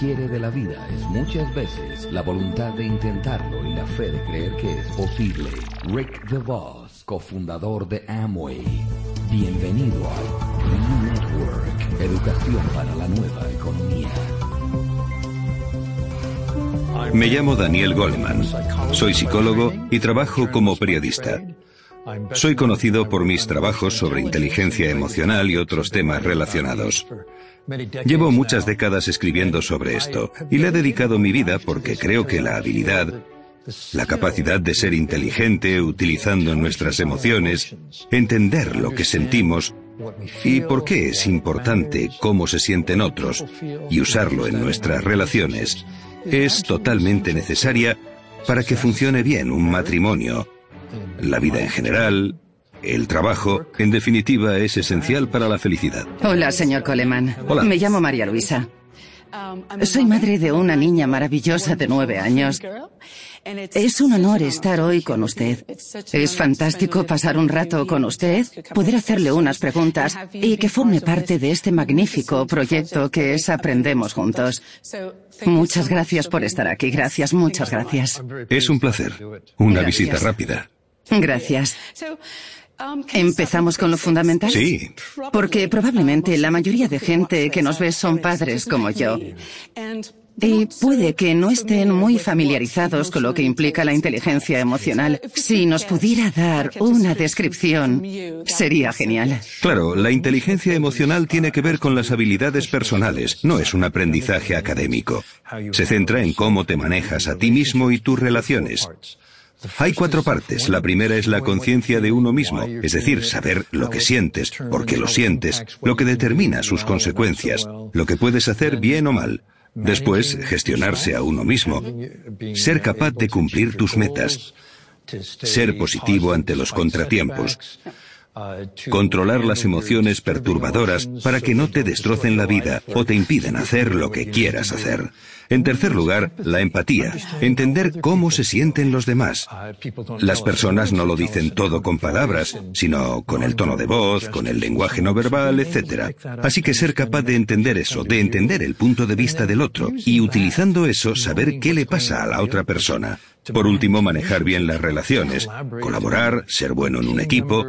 y lo que quiere de la vida es muchas veces la voluntad de intentarlo y la fe de creer que es posible. Rick DeVos, cofundador de Amway. Bienvenido a Network, educación para la nueva economía. Me llamo Daniel Goleman. Soy psicólogo y trabajo como periodista. Soy conocido por mis trabajos sobre inteligencia emocional y otros temas relacionados. Llevo muchas décadas escribiendo sobre esto y le he dedicado mi vida porque creo que la habilidad, la capacidad de ser inteligente utilizando nuestras emociones, entender lo que sentimos y por qué es importante cómo se sienten otros y usarlo en nuestras relaciones, es totalmente necesaria para que funcione bien un matrimonio, la vida en general, el trabajo, en definitiva, es esencial para la felicidad. Hola, señor Coleman. Hola. Me llamo María Luisa. Soy madre de una niña maravillosa de nueve años. Es un honor estar hoy con usted. Es fantástico pasar un rato con usted, poder hacerle unas preguntas y que forme parte de este magnífico proyecto que es Aprendemos Juntos. Muchas gracias por estar aquí. Gracias, muchas gracias. Es un placer. Una visita rápida. Gracias. ¿Empezamos con lo fundamental? Sí. Porque probablemente la mayoría de gente que nos ve son padres como yo. Y puede que no estén muy familiarizados con lo que implica la inteligencia emocional. Si nos pudiera dar una descripción, sería genial. Claro, la inteligencia emocional tiene que ver con las habilidades personales, no es un aprendizaje académico. Se centra en cómo te manejas a ti mismo y tus relaciones. Hay cuatro partes. La primera es la conciencia de uno mismo, es decir, saber lo que sientes, por qué lo sientes, lo que determina sus consecuencias, lo que puedes hacer bien o mal. Después, gestionarse a uno mismo, ser capaz de cumplir tus metas, ser positivo ante los contratiempos, controlar las emociones perturbadoras para que no te destrocen la vida o te impiden hacer lo que quieras hacer. En tercer lugar, la empatía, entender cómo se sienten los demás. Las personas no lo dicen todo con palabras, sino con el tono de voz, con el lenguaje no verbal, etc. Así que ser capaz de entender eso, de entender el punto de vista del otro y utilizando eso saber qué le pasa a la otra persona. Por último, manejar bien las relaciones, colaborar, ser bueno en un equipo,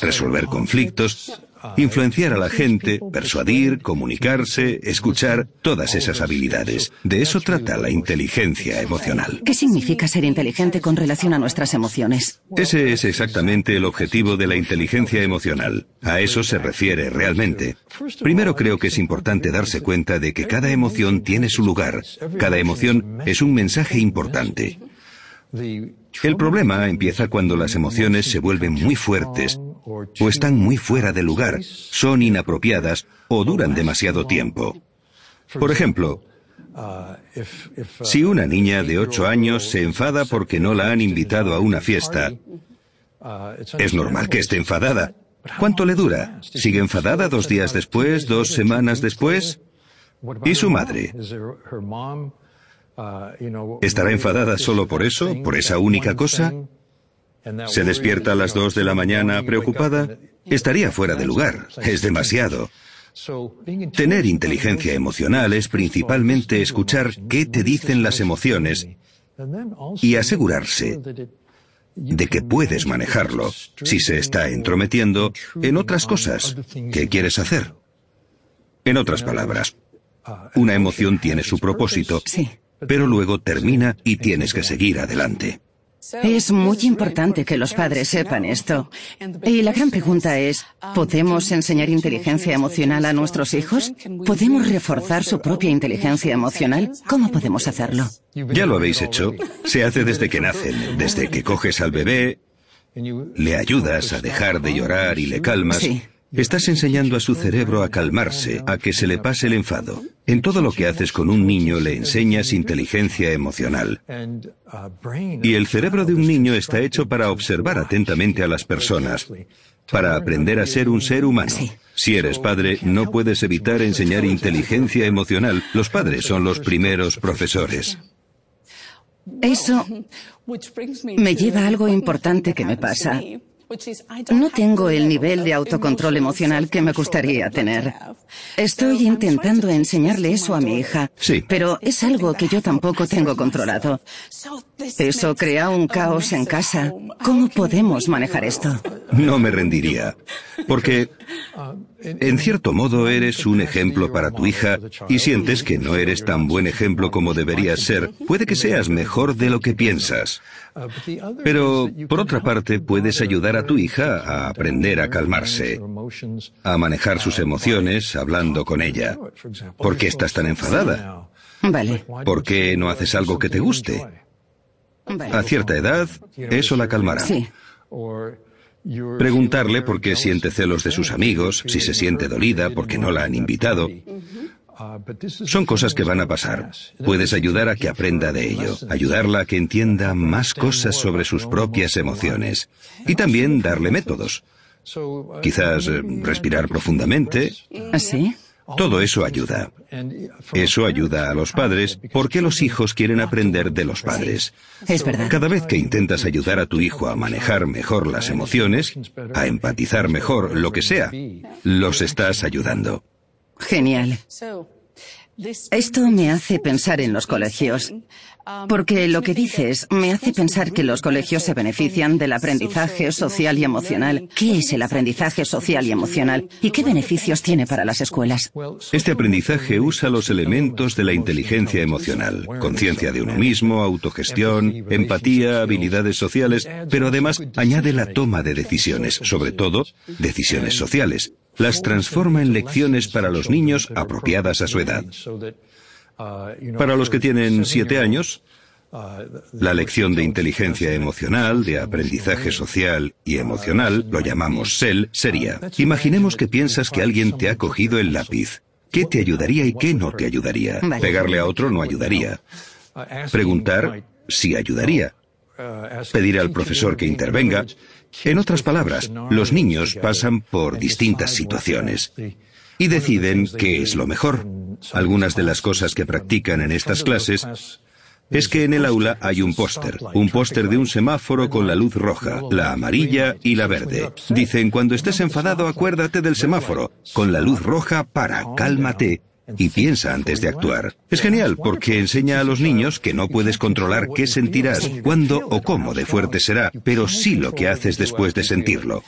resolver conflictos, influenciar a la gente, persuadir, comunicarse, escuchar, todas esas habilidades. De eso trata la inteligencia emocional. ¿Qué significa ser inteligente con relación a nuestras emociones? Ese es exactamente el objetivo de la inteligencia emocional. A eso se refiere realmente. Primero creo que es importante darse cuenta de que cada emoción tiene su lugar. Cada emoción es un mensaje importante. El problema empieza cuando las emociones se vuelven muy fuertes o están muy fuera de lugar, son inapropiadas o duran demasiado tiempo. Por ejemplo, si una niña de 8 años se enfada porque no la han invitado a una fiesta, es normal que esté enfadada. ¿Cuánto le dura? ¿Sigue enfadada dos días después, dos semanas después? ¿Y su madre? ¿Estará enfadada solo por eso, por esa única cosa? ¿Se despierta a las dos de la mañana preocupada? Estaría fuera de lugar. Es demasiado. Tener inteligencia emocional es principalmente escuchar qué te dicen las emociones y asegurarse de que puedes manejarlo si se está entrometiendo en otras cosas que quieres hacer. En otras palabras, una emoción tiene su propósito, Sí. Pero luego termina y tienes que seguir adelante. Es muy importante que los padres sepan esto. Y la gran pregunta es, ¿podemos enseñar inteligencia emocional a nuestros hijos? ¿Podemos reforzar su propia inteligencia emocional? ¿Cómo podemos hacerlo? Ya lo habéis hecho. Se hace desde que nacen, desde que coges al bebé, le ayudas a dejar de llorar y le calmas. Sí. Estás enseñando a su cerebro a calmarse, a que se le pase el enfado. En todo lo que haces con un niño le enseñas inteligencia emocional. Y el cerebro de un niño está hecho para observar atentamente a las personas, para aprender a ser un ser humano. Sí. Si eres padre, no puedes evitar enseñar inteligencia emocional. Los padres son los primeros profesores. Eso me lleva a algo importante que me pasa. No tengo el nivel de autocontrol emocional que me gustaría tener. Estoy intentando enseñarle eso a mi hija. Sí. Pero es algo que yo tampoco tengo controlado. Eso crea un caos en casa. ¿Cómo podemos manejar esto? No me rendiría. Porque, en cierto modo, eres un ejemplo para tu hija y sientes que no eres tan buen ejemplo como deberías ser. Puede que seas mejor de lo que piensas. Pero, por otra parte, puedes ayudar a tu hija a aprender a calmarse, a manejar sus emociones hablando con ella. ¿Por qué estás tan enfadada? Vale. ¿Por qué no haces algo que te guste? A cierta edad, eso la calmará. Sí. Preguntarle por qué siente celos de sus amigos, si se siente dolida porque no la han invitado. Son cosas que van a pasar. Puedes ayudar a que aprenda de ello, ayudarla a que entienda más cosas sobre sus propias emociones y también darle métodos. Quizás eh, respirar profundamente. ¿Así? Todo eso ayuda. Eso ayuda a los padres porque los hijos quieren aprender de los padres. Es verdad. Cada vez que intentas ayudar a tu hijo a manejar mejor las emociones, a empatizar mejor lo que sea, los estás ayudando. Genial. Esto me hace pensar en los colegios, porque lo que dices me hace pensar que los colegios se benefician del aprendizaje social y emocional. ¿Qué es el aprendizaje social y emocional? ¿Y qué beneficios tiene para las escuelas? Este aprendizaje usa los elementos de la inteligencia emocional, conciencia de uno mismo, autogestión, empatía, habilidades sociales, pero además añade la toma de decisiones, sobre todo decisiones sociales. Las transforma en lecciones para los niños apropiadas a su edad. Para los que tienen siete años, la lección de inteligencia emocional, de aprendizaje social y emocional, lo llamamos SEL, sería, imaginemos que piensas que alguien te ha cogido el lápiz. ¿Qué te ayudaría y qué no te ayudaría? Pegarle a otro no ayudaría. Preguntar si ayudaría. Pedir al profesor que intervenga. En otras palabras, los niños pasan por distintas situaciones y deciden qué es lo mejor. Algunas de las cosas que practican en estas clases es que en el aula hay un póster, un póster de un semáforo con la luz roja, la amarilla y la verde. Dicen, cuando estés enfadado acuérdate del semáforo, con la luz roja para, cálmate y piensa antes de actuar. Es genial porque enseña a los niños que no puedes controlar qué sentirás, cuándo o cómo de fuerte será, pero sí lo que haces después de sentirlo.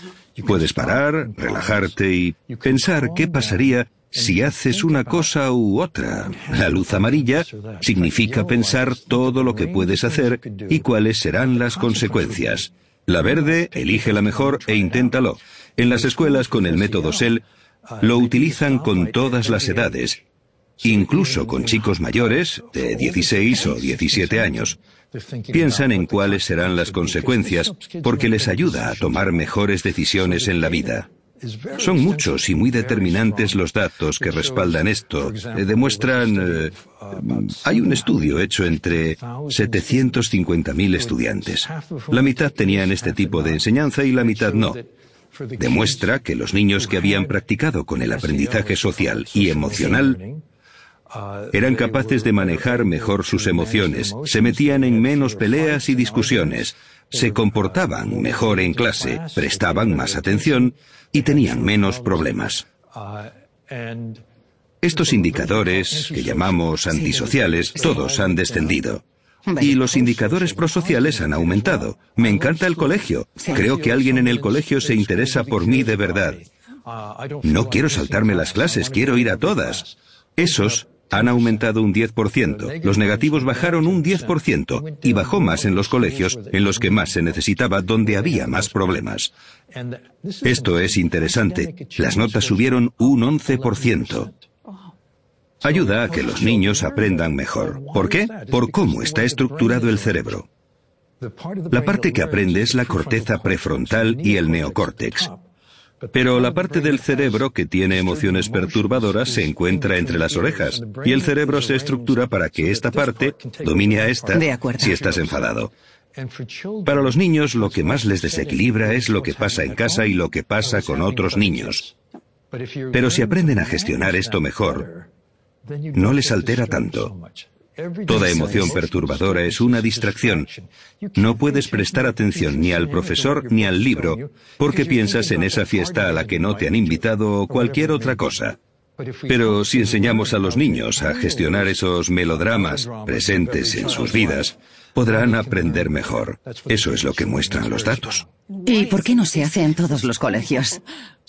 Puedes parar, relajarte y pensar qué pasaría si haces una cosa u otra. La luz amarilla significa pensar todo lo que puedes hacer y cuáles serán las consecuencias. La verde, elige la mejor e inténtalo. En las escuelas con el método SEL lo utilizan con todas las edades, incluso con chicos mayores de 16 o 17 años. Piensan en cuáles serán las consecuencias porque les ayuda a tomar mejores decisiones en la vida. Son muchos y muy determinantes los datos que respaldan esto. Eh, demuestran... eh, hay un estudio hecho entre 750.000 estudiantes. La mitad tenían este tipo de enseñanza y la mitad no. Demuestra que los niños que habían practicado con el aprendizaje social y emocional eran capaces de manejar mejor sus emociones, se metían en menos peleas y discusiones, se comportaban mejor en clase, prestaban más atención y tenían menos problemas. Estos indicadores, que llamamos antisociales, todos han descendido. Y los indicadores prosociales han aumentado. Me encanta el colegio. Creo que alguien en el colegio se interesa por mí de verdad. No quiero saltarme las clases, quiero ir a todas. Esos han aumentado un 10%, los negativos bajaron un 10% y bajó más en los colegios en los que más se necesitaba, donde había más problemas. Esto es interesante. Las notas subieron un 11%. Ayuda a que los niños aprendan mejor. ¿Por qué? Por cómo está estructurado el cerebro. La parte que aprende es la corteza prefrontal y el neocórtex. Pero la parte del cerebro que tiene emociones perturbadoras se encuentra entre las orejas y el cerebro se estructura para que esta parte domine a esta De acuerdo. si estás enfadado. Para los niños lo que más les desequilibra es lo que pasa en casa y lo que pasa con otros niños. Pero si aprenden a gestionar esto mejor, no les altera tanto. Toda emoción perturbadora es una distracción. No puedes prestar atención ni al profesor ni al libro porque piensas en esa fiesta a la que no te han invitado o cualquier otra cosa. Pero si enseñamos a los niños a gestionar esos melodramas presentes en sus vidas, podrán aprender mejor. Eso es lo que muestran los datos. ¿Y por qué no se hace en todos los colegios?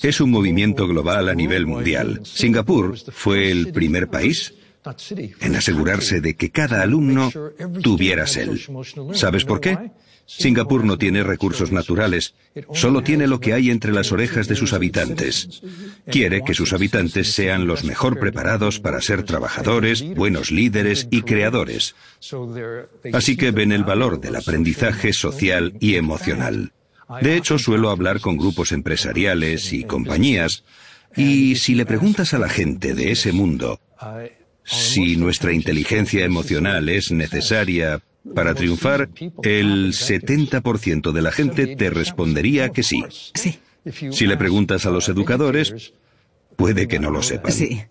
Es un movimiento global a nivel mundial. Singapur fue el primer país en asegurarse de que cada alumno tuviera SEL. ¿Sabes por qué? Singapur no tiene recursos naturales, solo tiene lo que hay entre las orejas de sus habitantes. Quiere que sus habitantes sean los mejor preparados para ser trabajadores, buenos líderes y creadores. Así que ven el valor del aprendizaje social y emocional. De hecho, suelo hablar con grupos empresariales y compañías, y si le preguntas a la gente de ese mundo si nuestra inteligencia emocional es necesaria para triunfar, el 70% de la gente te respondería que sí. Sí. Si le preguntas a los educadores, puede que no lo sepan. Sí.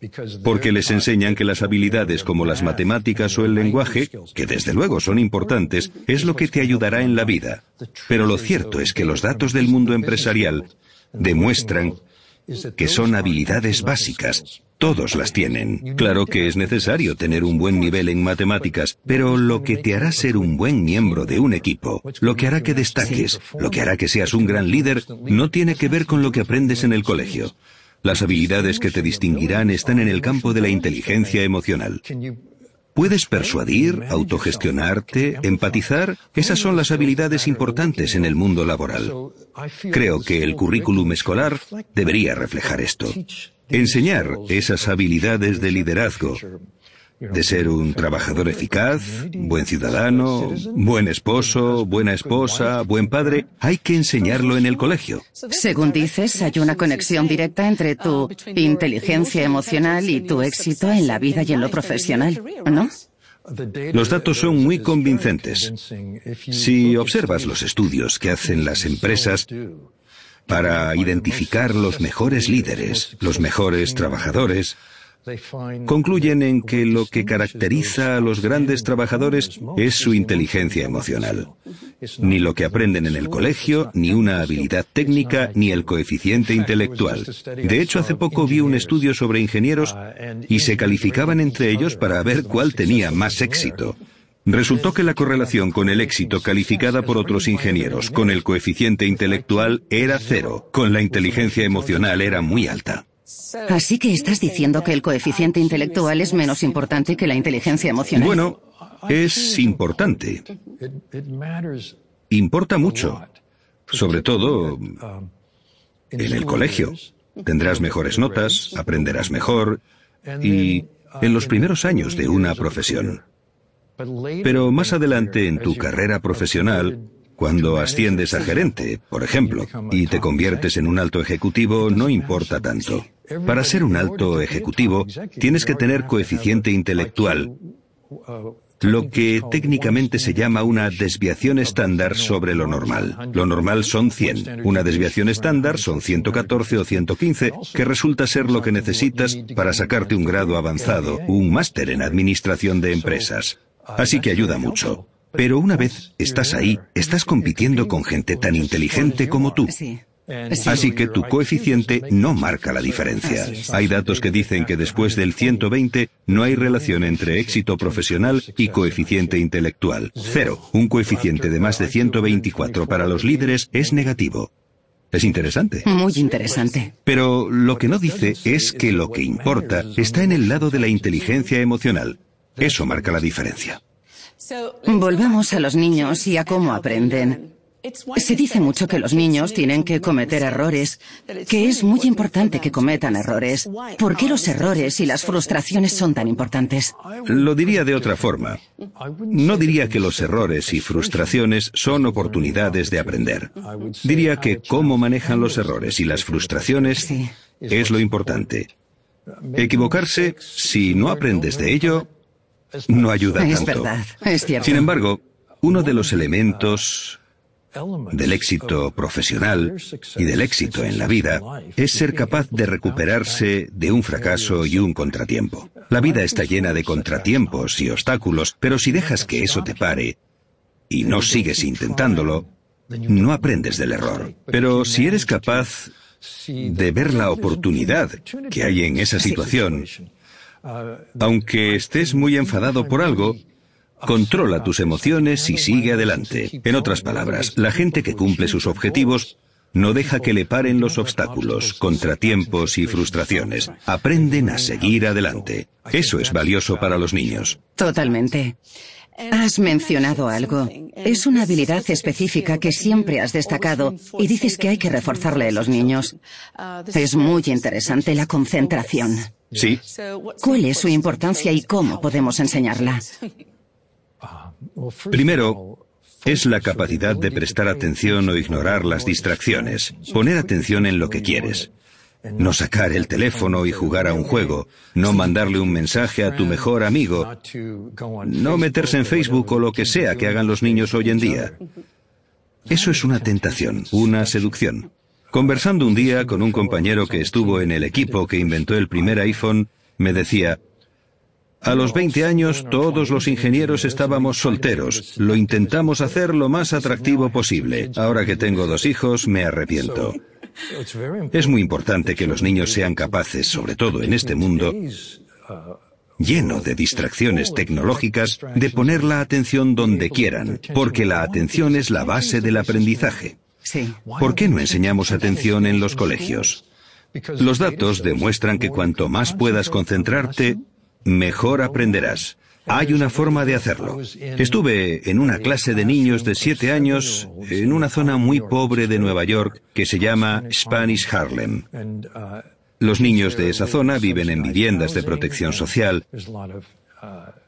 Porque les enseñan que las habilidades como las matemáticas o el lenguaje, que desde luego son importantes, es lo que te ayudará en la vida. Pero lo cierto es que los datos del mundo empresarial demuestran que son habilidades básicas. Todos las tienen. Claro que es necesario tener un buen nivel en matemáticas, pero lo que te hará ser un buen miembro de un equipo, lo que hará que destaques, lo que hará que seas un gran líder, no tiene que ver con lo que aprendes en el colegio. Las habilidades que te distinguirán están en el campo de la inteligencia emocional. ¿Puedes persuadir, autogestionarte, empatizar? Esas son las habilidades importantes en el mundo laboral. Creo que el currículum escolar debería reflejar esto. Enseñar esas habilidades de liderazgo, de ser un trabajador eficaz, buen ciudadano, buen esposo, buena esposa, buen padre, hay que enseñarlo en el colegio. Según dices, hay una conexión directa entre tu inteligencia emocional y tu éxito en la vida y en lo profesional, ¿no? Los datos son muy convincentes. Si observas los estudios que hacen las empresas para identificar los mejores líderes, los mejores trabajadores, concluyen en que lo que caracteriza a los grandes trabajadores es su inteligencia emocional. Ni lo que aprenden en el colegio, ni una habilidad técnica, ni el coeficiente intelectual. De hecho, hace poco vi un estudio sobre ingenieros y se calificaban entre ellos para ver cuál tenía más éxito. Resultó que la correlación con el éxito calificada por otros ingenieros con el coeficiente intelectual era cero, con la inteligencia emocional era muy alta. Así que estás diciendo que el coeficiente intelectual es menos importante que la inteligencia emocional. Bueno, es importante. Importa mucho. Sobre todo en el colegio. Tendrás mejores notas, aprenderás mejor y en los primeros años de una profesión. Pero más adelante en tu carrera profesional, cuando asciendes a gerente, por ejemplo, y te conviertes en un alto ejecutivo, no importa tanto. Para ser un alto ejecutivo, tienes que tener coeficiente intelectual, lo que técnicamente se llama una desviación estándar sobre lo normal. Lo normal son 100. Una desviación estándar son 114 o 115, que resulta ser lo que necesitas para sacarte un grado avanzado, un máster en administración de empresas. Así que ayuda mucho. Pero una vez estás ahí, estás compitiendo con gente tan inteligente como tú. Así que tu coeficiente no marca la diferencia. Hay datos que dicen que después del 120 no hay relación entre éxito profesional y coeficiente intelectual. Cero. Un coeficiente de más de 124 para los líderes es negativo. Es interesante. Muy interesante. Pero lo que no dice es que lo que importa está en el lado de la inteligencia emocional. Eso marca la diferencia. Volvamos a los niños y a cómo aprenden. Se dice mucho que los niños tienen que cometer errores, que es muy importante que cometan errores. ¿Por qué los errores y las frustraciones son tan importantes? Lo diría de otra forma. No diría que los errores y frustraciones son oportunidades de aprender. Diría que cómo manejan los errores y las frustraciones es lo importante. Equivocarse, si no aprendes de ello, no ayuda tanto. Es verdad, es cierto. Sin embargo, uno de los elementos del éxito profesional y del éxito en la vida es ser capaz de recuperarse de un fracaso y un contratiempo. La vida está llena de contratiempos y obstáculos, pero si dejas que eso te pare y no sigues intentándolo, no aprendes del error. Pero si eres capaz de ver la oportunidad que hay en esa situación, aunque estés muy enfadado por algo, Controla tus emociones y sigue adelante. En otras palabras, la gente que cumple sus objetivos no deja que le paren los obstáculos, contratiempos y frustraciones. Aprenden a seguir adelante. Eso es valioso para los niños. Totalmente. Has mencionado algo. Es una habilidad específica que siempre has destacado y dices que hay que reforzarle a los niños. Es muy interesante la concentración. Sí. ¿Cuál es su importancia y cómo podemos enseñarla? Primero, es la capacidad de prestar atención o ignorar las distracciones, poner atención en lo que quieres. No sacar el teléfono y jugar a un juego, no mandarle un mensaje a tu mejor amigo, no meterse en Facebook o lo que sea que hagan los niños hoy en día. Eso es una tentación, una seducción. Conversando un día con un compañero que estuvo en el equipo que inventó el primer iPhone, me decía, a los 20 años todos los ingenieros estábamos solteros. Lo intentamos hacer lo más atractivo posible. Ahora que tengo dos hijos, me arrepiento. Es muy importante que los niños sean capaces, sobre todo en este mundo lleno de distracciones tecnológicas, de poner la atención donde quieran, porque la atención es la base del aprendizaje. ¿Por qué no enseñamos atención en los colegios? Los datos demuestran que cuanto más puedas concentrarte, mejor aprenderás. Hay una forma de hacerlo. Estuve en una clase de niños de siete años en una zona muy pobre de Nueva York que se llama Spanish Harlem. Los niños de esa zona viven en viviendas de protección social.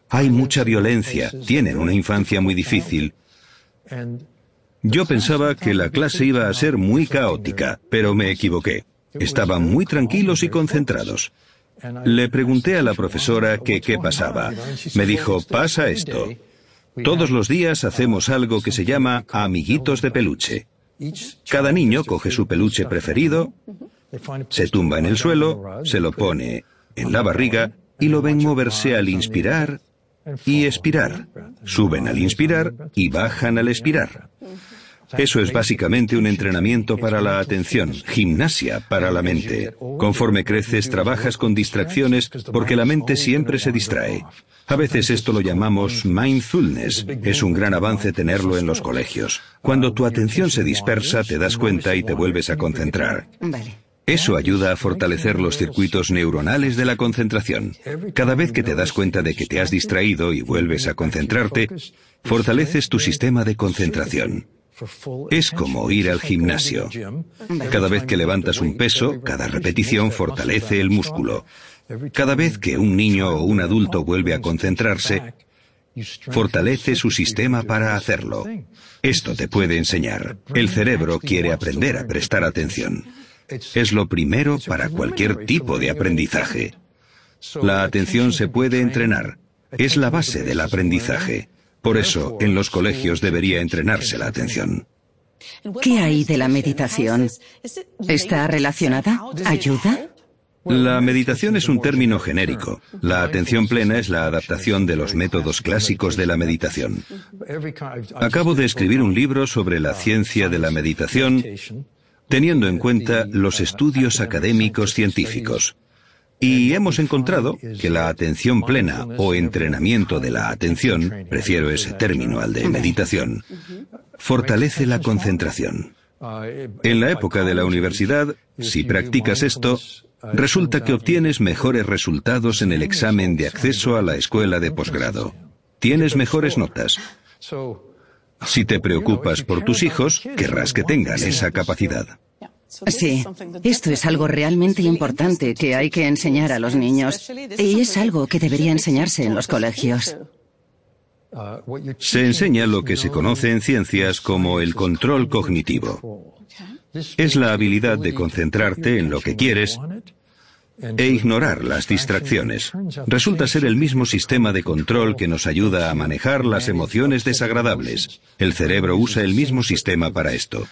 Hay mucha violencia, tienen una infancia muy difícil. Yo pensaba que la clase iba a ser muy caótica, pero me equivoqué. Estaban muy tranquilos y concentrados. Le pregunté a la profesora qué pasaba. Me dijo, pasa esto. Todos los días hacemos algo que se llama amiguitos de peluche. Cada niño coge su peluche preferido, se tumba en el suelo, se lo pone en la barriga y lo ven moverse al inspirar y expirar. Suben al inspirar y bajan al expirar. Eso es básicamente un entrenamiento para la atención, gimnasia para la mente. Conforme creces, trabajas con distracciones porque la mente siempre se distrae. A veces esto lo llamamos mindfulness. Es un gran avance tenerlo en los colegios. Cuando tu atención se dispersa, te das cuenta y te vuelves a concentrar. Eso ayuda a fortalecer los circuitos neuronales de la concentración. Cada vez que te das cuenta de que te has distraído y vuelves a concentrarte, fortaleces tu sistema de concentración. Es como ir al gimnasio. Cada vez que levantas un peso, cada repetición fortalece el músculo. Cada vez que un niño o un adulto vuelve a concentrarse, fortalece su sistema para hacerlo. Esto te puede enseñar. El cerebro quiere aprender a prestar atención. Es lo primero para cualquier tipo de aprendizaje. La atención se puede entrenar. Es la base del aprendizaje. Por eso, en los colegios debería entrenarse la atención. ¿Qué hay de la meditación? ¿Está relacionada? ¿Ayuda? La meditación es un término genérico. La atención plena es la adaptación de los métodos clásicos de la meditación. Acabo de escribir un libro sobre la ciencia de la meditación, teniendo en cuenta los estudios académicos científicos. Y hemos encontrado que la atención plena o entrenamiento de la atención, prefiero ese término al de meditación, fortalece la concentración. En la época de la universidad, si practicas esto, resulta que obtienes mejores resultados en el examen de acceso a la escuela de posgrado. Tienes mejores notas. Si te preocupas por tus hijos, querrás que tengan esa capacidad. Sí, esto es algo realmente importante que hay que enseñar a los niños y es algo que debería enseñarse en los colegios. Se enseña lo que se conoce en ciencias como el control cognitivo. Es la habilidad de concentrarte en lo que quieres e ignorar las distracciones. Resulta ser el mismo sistema de control que nos ayuda a manejar las emociones desagradables. El cerebro usa el mismo sistema para esto.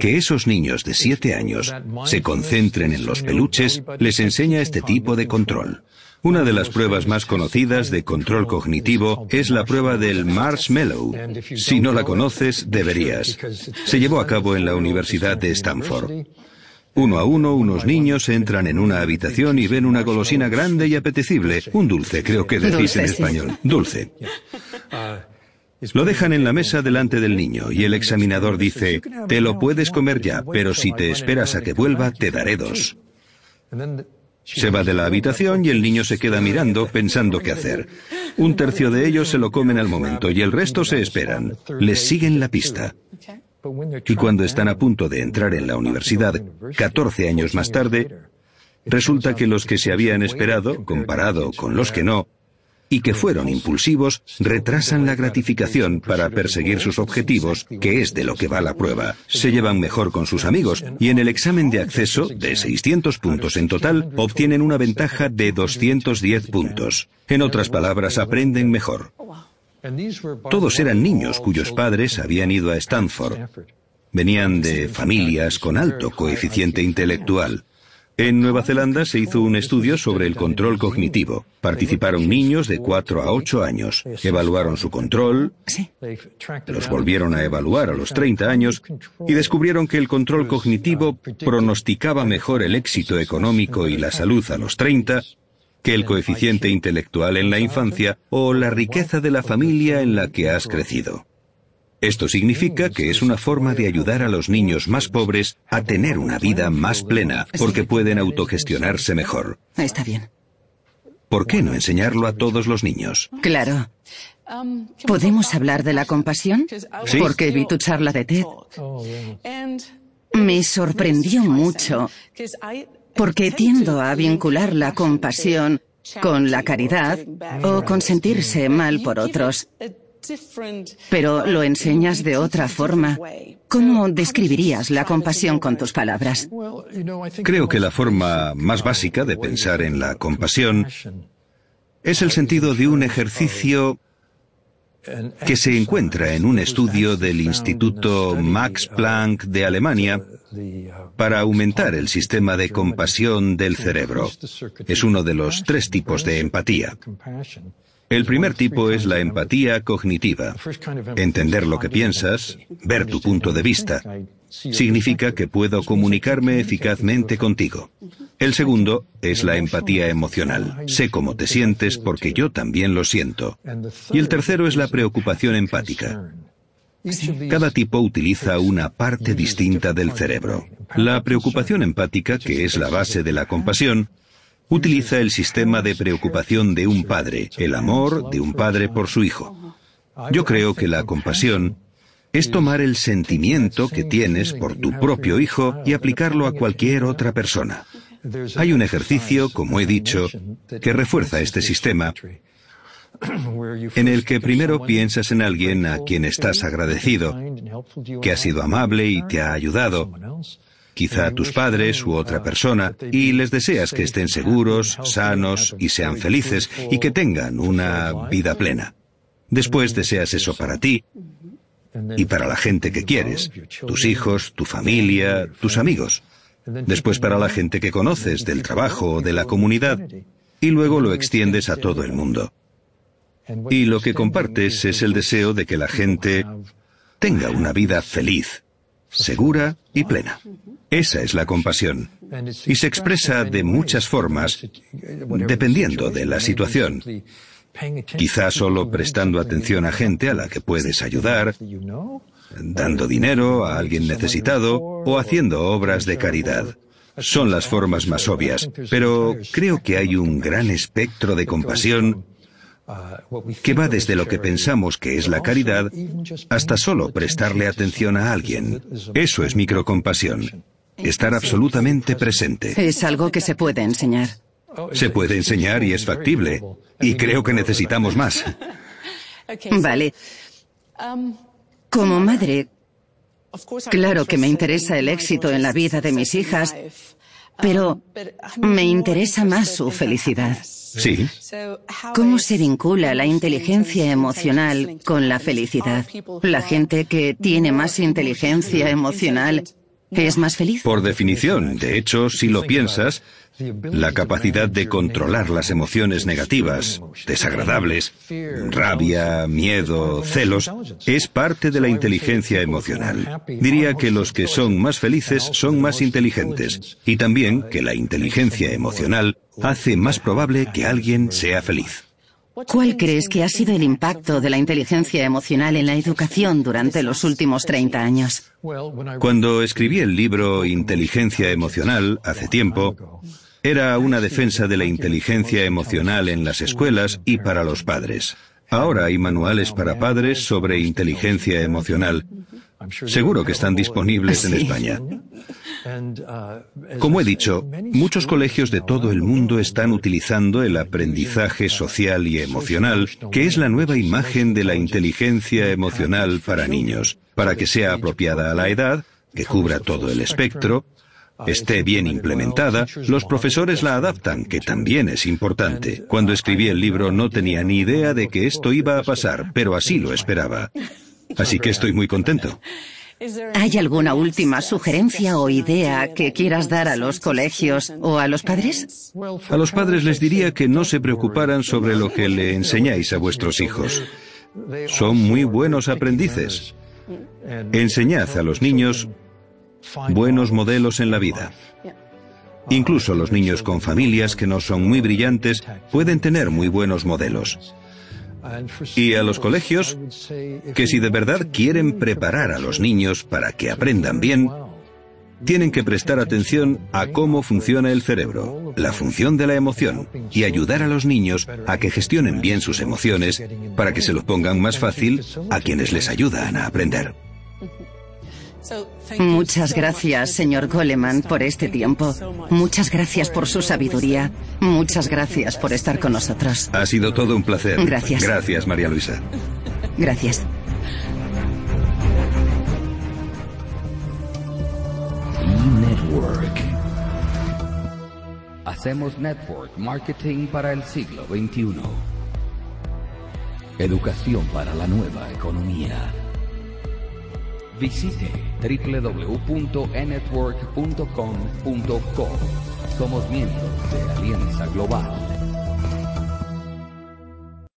Que esos niños de 7 años se concentren en los peluches les enseña este tipo de control. Una de las pruebas más conocidas de control cognitivo es la prueba del marshmallow. Si no la conoces, deberías. Se llevó a cabo en la Universidad de Stanford. Uno a uno, unos niños entran en una habitación y ven una golosina grande y apetecible. Un dulce, creo que decís en español. Dulce. Lo dejan en la mesa delante del niño y el examinador dice, te lo puedes comer ya, pero si te esperas a que vuelva, te daré dos. Se va de la habitación y el niño se queda mirando, pensando qué hacer. Un tercio de ellos se lo comen al momento y el resto se esperan. Les siguen la pista. Y cuando están a punto de entrar en la universidad, 14 años más tarde, resulta que los que se habían esperado, comparado con los que no, y que fueron impulsivos, retrasan la gratificación para perseguir sus objetivos, que es de lo que va la prueba. Se llevan mejor con sus amigos y en el examen de acceso, de 600 puntos en total, obtienen una ventaja de 210 puntos. En otras palabras, aprenden mejor. Todos eran niños cuyos padres habían ido a Stanford. Venían de familias con alto coeficiente intelectual. En Nueva Zelanda se hizo un estudio sobre el control cognitivo. Participaron niños de 4 a 8 años. Evaluaron su control, los volvieron a evaluar a los 30 años y descubrieron que el control cognitivo pronosticaba mejor el éxito económico y la salud a los 30 que el coeficiente intelectual en la infancia o la riqueza de la familia en la que has crecido. Esto significa que es una forma de ayudar a los niños más pobres a tener una vida más plena, porque pueden autogestionarse mejor. Está bien. ¿Por qué no enseñarlo a todos los niños? Claro. ¿Podemos hablar de la compasión? Sí. Porque vi tu charla de TED. Me sorprendió mucho porque tiendo a vincular la compasión con la caridad o con sentirse mal por otros. Pero lo enseñas de otra forma. ¿Cómo describirías la compasión con tus palabras? Creo que la forma más básica de pensar en la compasión es el sentido de un ejercicio que se encuentra en un estudio del Instituto Max Planck de Alemania para aumentar el sistema de compasión del cerebro. Es uno de los tres tipos de empatía. El primer tipo es la empatía cognitiva. Entender lo que piensas, ver tu punto de vista, significa que puedo comunicarme eficazmente contigo. El segundo es la empatía emocional. Sé cómo te sientes porque yo también lo siento. Y el tercero es la preocupación empática. Cada tipo utiliza una parte distinta del cerebro. La preocupación empática, que es la base de la compasión, utiliza el sistema de preocupación de un padre, el amor de un padre por su hijo. Yo creo que la compasión es tomar el sentimiento que tienes por tu propio hijo y aplicarlo a cualquier otra persona. Hay un ejercicio, como he dicho, que refuerza este sistema, en el que primero piensas en alguien a quien estás agradecido, que ha sido amable y te ha ayudado, quizá a tus padres u otra persona, y les deseas que estén seguros, sanos y sean felices y que tengan una vida plena. Después deseas eso para ti y para la gente que quieres, tus hijos, tu familia, tus amigos. Después para la gente que conoces, del trabajo o de la comunidad. Y luego lo extiendes a todo el mundo. Y lo que compartes es el deseo de que la gente tenga una vida feliz, segura y plena. Esa es la compasión. Y se expresa de muchas formas, dependiendo de la situación. Quizá solo prestando atención a gente a la que puedes ayudar, dando dinero a alguien necesitado o haciendo obras de caridad. Son las formas más obvias, pero creo que hay un gran espectro de compasión que va desde lo que pensamos que es la caridad hasta solo prestarle atención a alguien. Eso es microcompasión. Estar absolutamente presente. Es algo que se puede enseñar. Se puede enseñar y es factible. Y creo que necesitamos más. Vale. Como madre, claro que me interesa el éxito en la vida de mis hijas Pero me interesa más su felicidad. Sí. ¿Cómo se vincula la inteligencia emocional con la felicidad? La gente que tiene más inteligencia emocional Por definición, de hecho, si lo piensas, la capacidad de controlar las emociones negativas, desagradables, rabia, miedo, celos, es parte de la inteligencia emocional. Diría que los que son más felices son más inteligentes y también que la inteligencia emocional hace más probable que alguien sea feliz. ¿Cuál crees que ha sido el impacto de la inteligencia emocional en la educación durante los últimos 30 años? Cuando escribí el libro Inteligencia Emocional hace tiempo, era una defensa de la inteligencia emocional en las escuelas y para los padres. Ahora hay manuales para padres sobre inteligencia emocional. Seguro que están disponibles en España. Como he dicho, muchos colegios de todo el mundo están utilizando el aprendizaje social y emocional, que es la nueva imagen de la inteligencia emocional para niños, para que sea apropiada a la edad, que cubra todo el espectro, esté bien implementada, los profesores la adaptan, que también es importante. Cuando escribí el libro no tenía ni idea de que esto iba a pasar, pero así lo esperaba. Así que estoy muy contento. ¿Hay alguna última sugerencia o idea que quieras dar a los colegios o a los padres? A los padres les diría que no se preocuparan sobre lo que le enseñáis a vuestros hijos. Son muy buenos aprendices. Enseñad a los niños buenos modelos en la vida. Incluso los niños con familias que no son muy brillantes pueden tener muy buenos modelos. Y a los colegios, que si de verdad quieren preparar a los niños para que aprendan bien, tienen que prestar atención a cómo funciona el cerebro, la función de la emoción, y ayudar a los niños a que gestionen bien sus emociones para que se lo pongan más fácil a quienes les ayudan a aprender. Muchas gracias, señor Goleman, por este tiempo. Muchas gracias por su sabiduría. Muchas gracias por estar con nosotros. Ha sido todo un placer. Gracias. Gracias, María Luisa. Gracias. E-Network. Hacemos network marketing para el siglo XXI. Educación para la nueva economía. Visite www.enetwork.com.co. Somos miembros de Alianza Global.